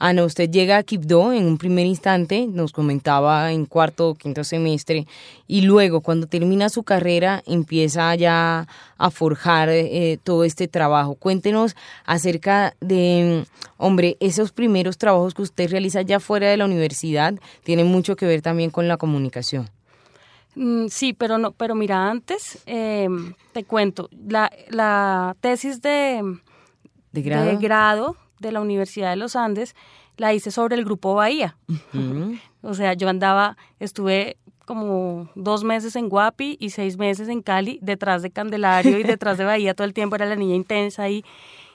Ana, usted llega a Quibdó en un primer instante, nos comentaba en cuarto o quinto semestre, y luego cuando termina su carrera empieza ya a forjar eh, todo este trabajo. Cuéntenos acerca de, hombre, esos primeros trabajos que usted realiza ya fuera de la universidad, tienen mucho que ver también con la comunicación. Mm, sí, pero no, pero mira, antes em, te cuento, la, la tesis de, ¿De grado? de grado de la Universidad de los Andes, la hice sobre el grupo Bahía. o sea, yo andaba, estuve como dos meses en Guapi y seis meses en Cali, detrás de Candelario y detrás de Bahía todo el tiempo, era la niña intensa y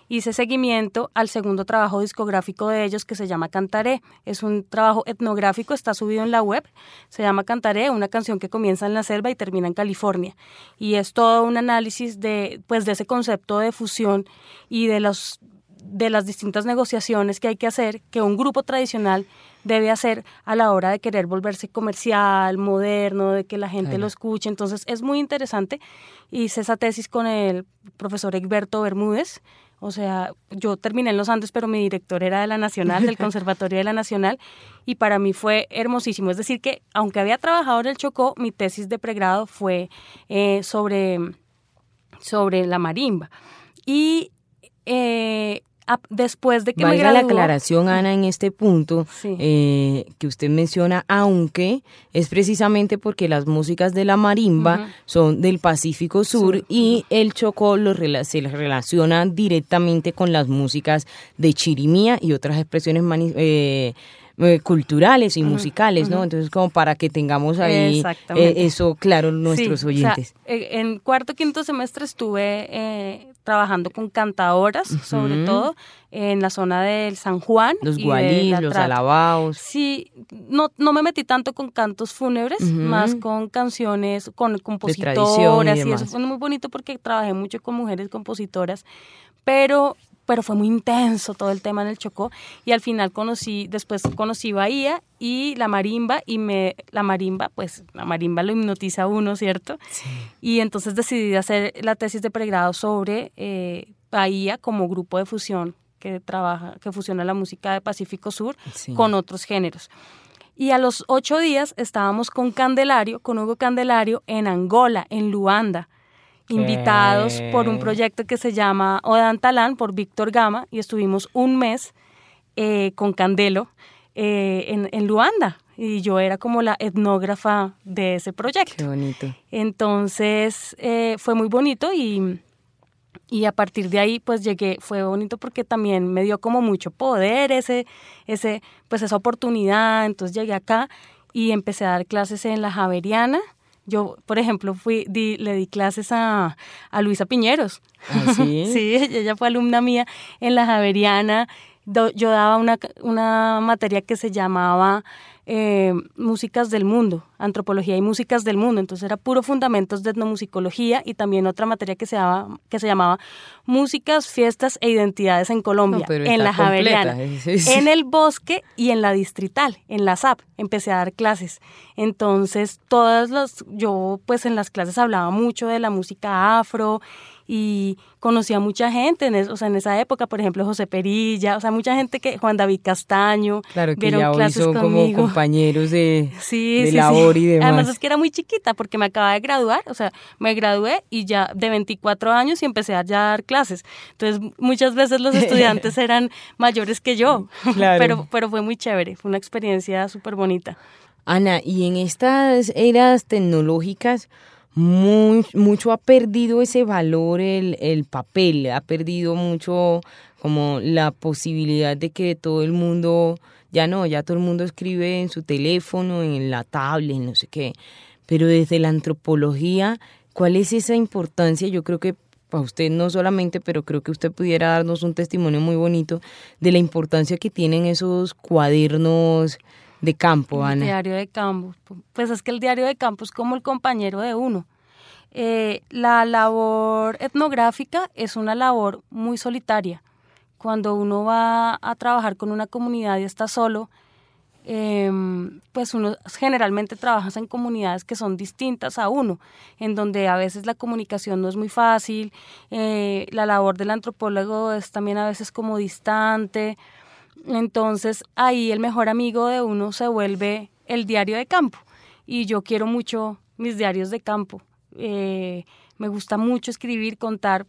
hice seguimiento al segundo trabajo discográfico de ellos que se llama Cantaré. Es un trabajo etnográfico, está subido en la web, se llama Cantaré, una canción que comienza en la selva y termina en California. Y es todo un análisis de, pues, de ese concepto de fusión y de los de las distintas negociaciones que hay que hacer, que un grupo tradicional debe hacer a la hora de querer volverse comercial, moderno, de que la gente lo escuche. Entonces es muy interesante. Hice esa tesis con el profesor Egberto Bermúdez. O sea, yo terminé en los Andes, pero mi director era de la Nacional, del Conservatorio de la Nacional, y para mí fue hermosísimo. Es decir, que aunque había trabajado en el Chocó, mi tesis de pregrado fue eh, sobre, sobre la marimba. Y eh, después de que Valga me graduó, la aclaración, Ana, en este punto Sí. eh, que usted menciona, aunque es precisamente porque las músicas de la marimba son del Pacífico Sur y el Chocó lo se relaciona directamente con las músicas de chirimía y otras expresiones eh, eh, culturales y musicales, ¿no? Entonces, como para que tengamos ahí eh, eso claro nuestros Sí, o sea, oyentes. eh, en cuarto quinto semestre estuve eh, trabajando con cantadoras, sobre todo en la zona del San Juan. los gualís, los alabaos. Sí, no, no me metí tanto con cantos fúnebres, más con canciones, con compositoras y, eso fue muy bonito porque trabajé mucho con mujeres compositoras, pero pero fue muy intenso todo el tema en el Chocó y al final conocí, después conocí Bahía y la marimba y me, la marimba, pues la marimba lo hipnotiza a uno, ¿cierto? Y entonces decidí hacer la tesis de pregrado sobre eh, Bahía como grupo de fusión que trabaja, que fusiona la música de Pacífico Sur Sí. con otros géneros. Y a los ocho días estábamos con Candelario, con Hugo Candelario, en Angola, en Luanda, invitados por un proyecto que se llama Odan Talán, por Víctor Gama, y estuvimos un mes eh, con Candelo eh, en, en Luanda. Y yo era como la etnógrafa de ese proyecto. Qué bonito. Entonces eh, fue muy bonito y, y a partir de ahí pues llegué, fue bonito porque también me dio como mucho poder ese, ese, pues esa oportunidad. Entonces llegué acá y empecé a dar clases en la Javeriana. Yo, por ejemplo, fui, di- le di clases a, a Luisa Piñeros. ¿Ah, sí? sí, ella ella fue alumna mía en la Javeriana. Do- yo daba una, una materia que se llamaba eh, Músicas del Mundo, Antropología y Músicas del Mundo. Entonces era puro fundamentos de etnomusicología y también otra materia que se, llamaba, que se llamaba Músicas, Fiestas e Identidades en Colombia, No, en la Javeriana, completa, sí, sí. en el bosque y en la distrital, en la SAP. Empecé a dar clases. Entonces, todas las, yo pues en las clases hablaba mucho de la música afro y conocí a mucha gente, en, es- o sea, en esa época, por ejemplo, José Perilla, o sea, mucha gente que, Juan David Castaño, Claro que vieron ya hoy clases son como conmigo. compañeros de, Sí, de sí, labor sí. y demás. Además es que era muy chiquita porque me acababa de graduar, o sea, me gradué y ya de 24 años y empecé a ya dar clases. Entonces, muchas veces los estudiantes eran mayores que yo, Claro. pero, pero fue muy chévere, fue una experiencia súper bonita. Ana, y en estas eras tecnológicas, muy- mucho ha perdido ese valor el, el papel, ha perdido mucho como la posibilidad de que todo el mundo, ya no, ya todo el mundo escribe en su teléfono, en la tablet, no sé qué. Pero desde la antropología, ¿cuál es esa importancia? Yo creo que para usted no solamente, pero creo que usted pudiera darnos un testimonio muy bonito de la importancia que tienen esos cuadernos de campo, El Ana. diario de campo. Pues es que el diario de campo es como el compañero de uno. Eh, la labor etnográfica es una labor muy solitaria. Cuando uno va a trabajar con una comunidad y está solo, em, pues uno generalmente trabaja en comunidades que son distintas a uno, en donde a veces la comunicación no es muy fácil, eh, la labor del antropólogo es también a veces como distante, Entonces ahí el mejor amigo de uno se vuelve el diario de campo. Y yo quiero mucho mis diarios de campo. Eh, me gusta mucho escribir, contar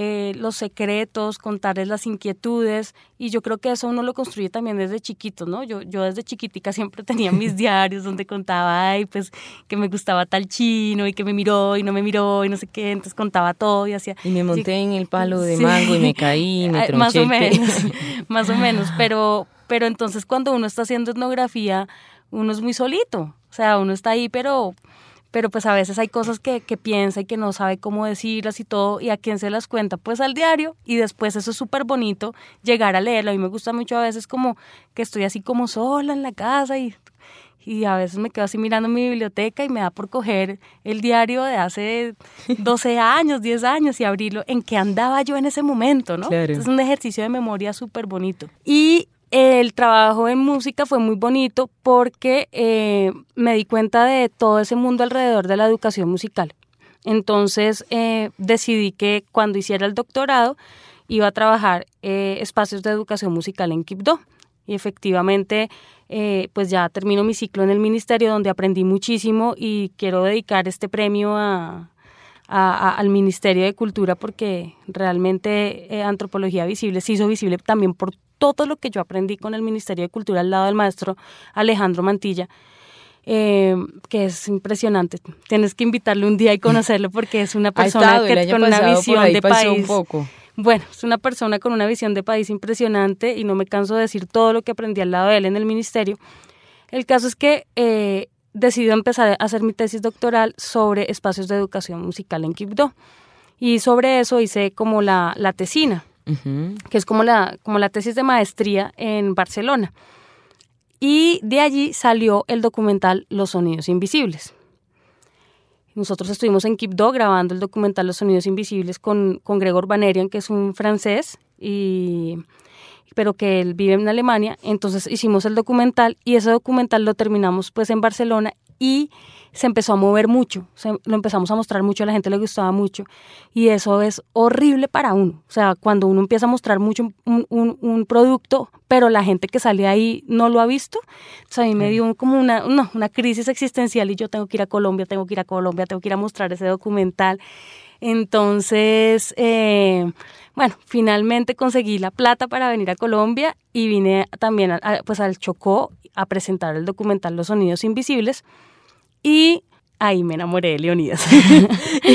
eh, los secretos, contarles las inquietudes y yo creo que eso uno lo construye también desde chiquito, ¿no? Yo, yo desde chiquitica siempre tenía mis diarios donde contaba, ay, pues que me gustaba tal chino y que me miró y no me miró y no sé qué, entonces contaba todo y hacía... Y me monté en el palo de mango y me caí y me tronché Más o menos, más o menos, pero, pero entonces cuando uno está haciendo etnografía, uno es muy solito, o sea, uno está ahí, pero pero pues a veces hay cosas que, que, piensa y que no sabe cómo decirlas y todo, y a quién se las cuenta, pues al diario, y después eso es súper bonito, llegar a leerlo, a mí me gusta mucho a veces como que estoy así como sola en la casa y, y a veces me quedo así mirando mi biblioteca y me da por coger el diario de hace 12 años, 10 años y abrirlo, en qué andaba yo en ese momento, ¿no? Es un ejercicio de memoria súper bonito. Y el trabajo en música fue muy bonito porque eh, me di cuenta de todo ese mundo alrededor de la educación musical. Entonces eh, decidí que cuando hiciera el doctorado iba a trabajar eh, espacios de educación musical en Quibdó. Y efectivamente, pues ya termino mi ciclo en el ministerio donde aprendí muchísimo y quiero dedicar este premio a, al Ministerio de Cultura porque realmente Antropología Visible se hizo visible también por todo lo que yo aprendí con el Ministerio de Cultura al lado del maestro Alejandro Mantilla, eh, que es impresionante. Tienes que invitarle un día y conocerlo porque es una persona que, con una visión de país. Bueno, es una persona con una visión de país impresionante y no me canso de decir todo lo que aprendí al lado de él en el ministerio. El caso es que eh, decidí empezar a hacer mi tesis doctoral sobre espacios de educación musical en Quibdó. Y sobre eso hice como la, la tesina que es como la, como la tesis de maestría en Barcelona. Y de allí salió el documental Los Sonidos Invisibles. Nosotros estuvimos en Quibdó grabando el documental Los Sonidos Invisibles con, con Gregor Banerian, que es un francés, y, pero que él vive en Alemania. Entonces hicimos el documental y ese documental lo terminamos pues en Barcelona y se empezó a mover mucho, lo empezamos a mostrar mucho, a la gente le gustaba mucho y eso es horrible para uno. O sea, cuando uno empieza a mostrar mucho un, un, producto, pero la gente que sale ahí no lo ha visto, o a mí me dio como una, no, una crisis existencial y yo tengo que ir a Colombia, tengo que ir a Colombia, tengo que ir a mostrar ese documental. Entonces, eh, bueno, finalmente conseguí la plata para venir a Colombia y vine también pues al Chocó a presentar el documental Los Sonidos Invisibles y ahí me enamoré de Leonidas.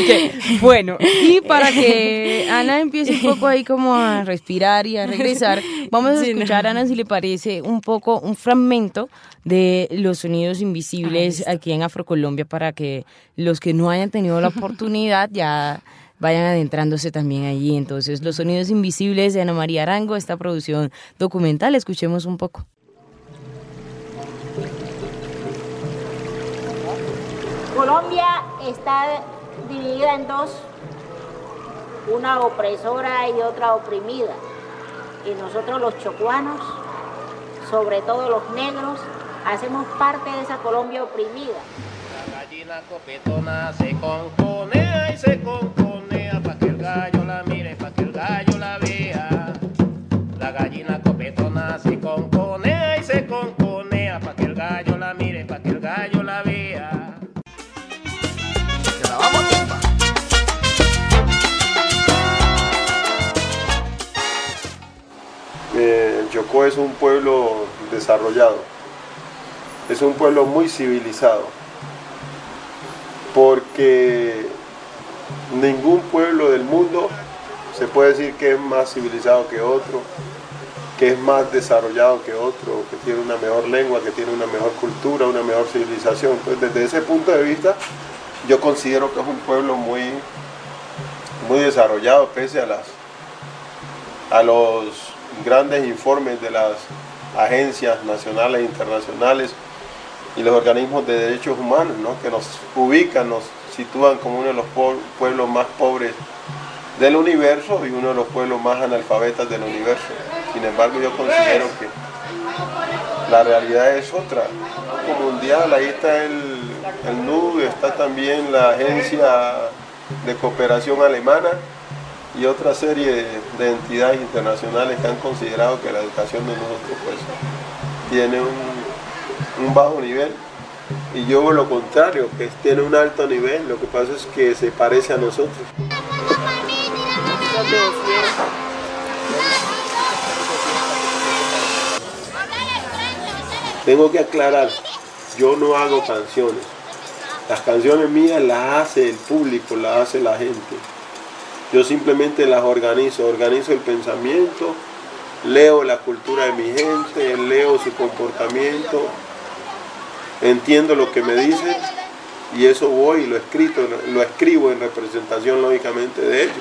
bueno, y para que Ana empiece un poco ahí como a respirar y a regresar, vamos a escuchar a Ana si le parece un poco un fragmento de los sonidos invisibles aquí en Afrocolombia para que los que no hayan tenido la oportunidad ya vayan adentrándose también allí. Entonces, los sonidos invisibles de Ana María Arango, esta producción documental, escuchemos un poco. Colombia está dividida en dos, una opresora y otra oprimida. Y nosotros los chocuanos, sobre todo los negros, hacemos parte de esa Colombia oprimida. La gallina copetona se conconea y se conconea copetona se conconea y se conconea para que el gallo la mire, para que el gallo la vea. Eh, el Chocó es un pueblo desarrollado, es un pueblo muy civilizado, porque ningún pueblo del mundo se puede decir que es más civilizado que otro, que es más desarrollado que otro, que tiene una mejor lengua, que tiene una mejor cultura, una mejor civilización. Entonces, desde ese punto de vista, yo considero que es un pueblo muy, muy desarrollado, pese a, las, a los grandes informes de las agencias nacionales e internacionales y los organismos de derechos humanos, que nos ubican, nos sitúan como uno de los pueblos más pobres del universo y uno de los pueblos más analfabetas del universo. Sin embargo, yo considero que la realidad es otra. Como mundial, ahí está el, el NUD, está también la agencia de cooperación alemana y otra serie de entidades internacionales que han considerado que la educación de nosotros pues tiene un, un bajo nivel y yo lo contrario, que tiene un alto nivel, lo que pasa es que se parece a nosotros. Tengo que aclarar, yo no hago canciones. Las canciones mías las hace el público, las hace la gente. Yo simplemente las organizo, organizo el pensamiento, leo la cultura de mi gente, leo su comportamiento, entiendo lo que me dicen y eso voy y lo, escrito, lo escribo en representación lógicamente de ellos.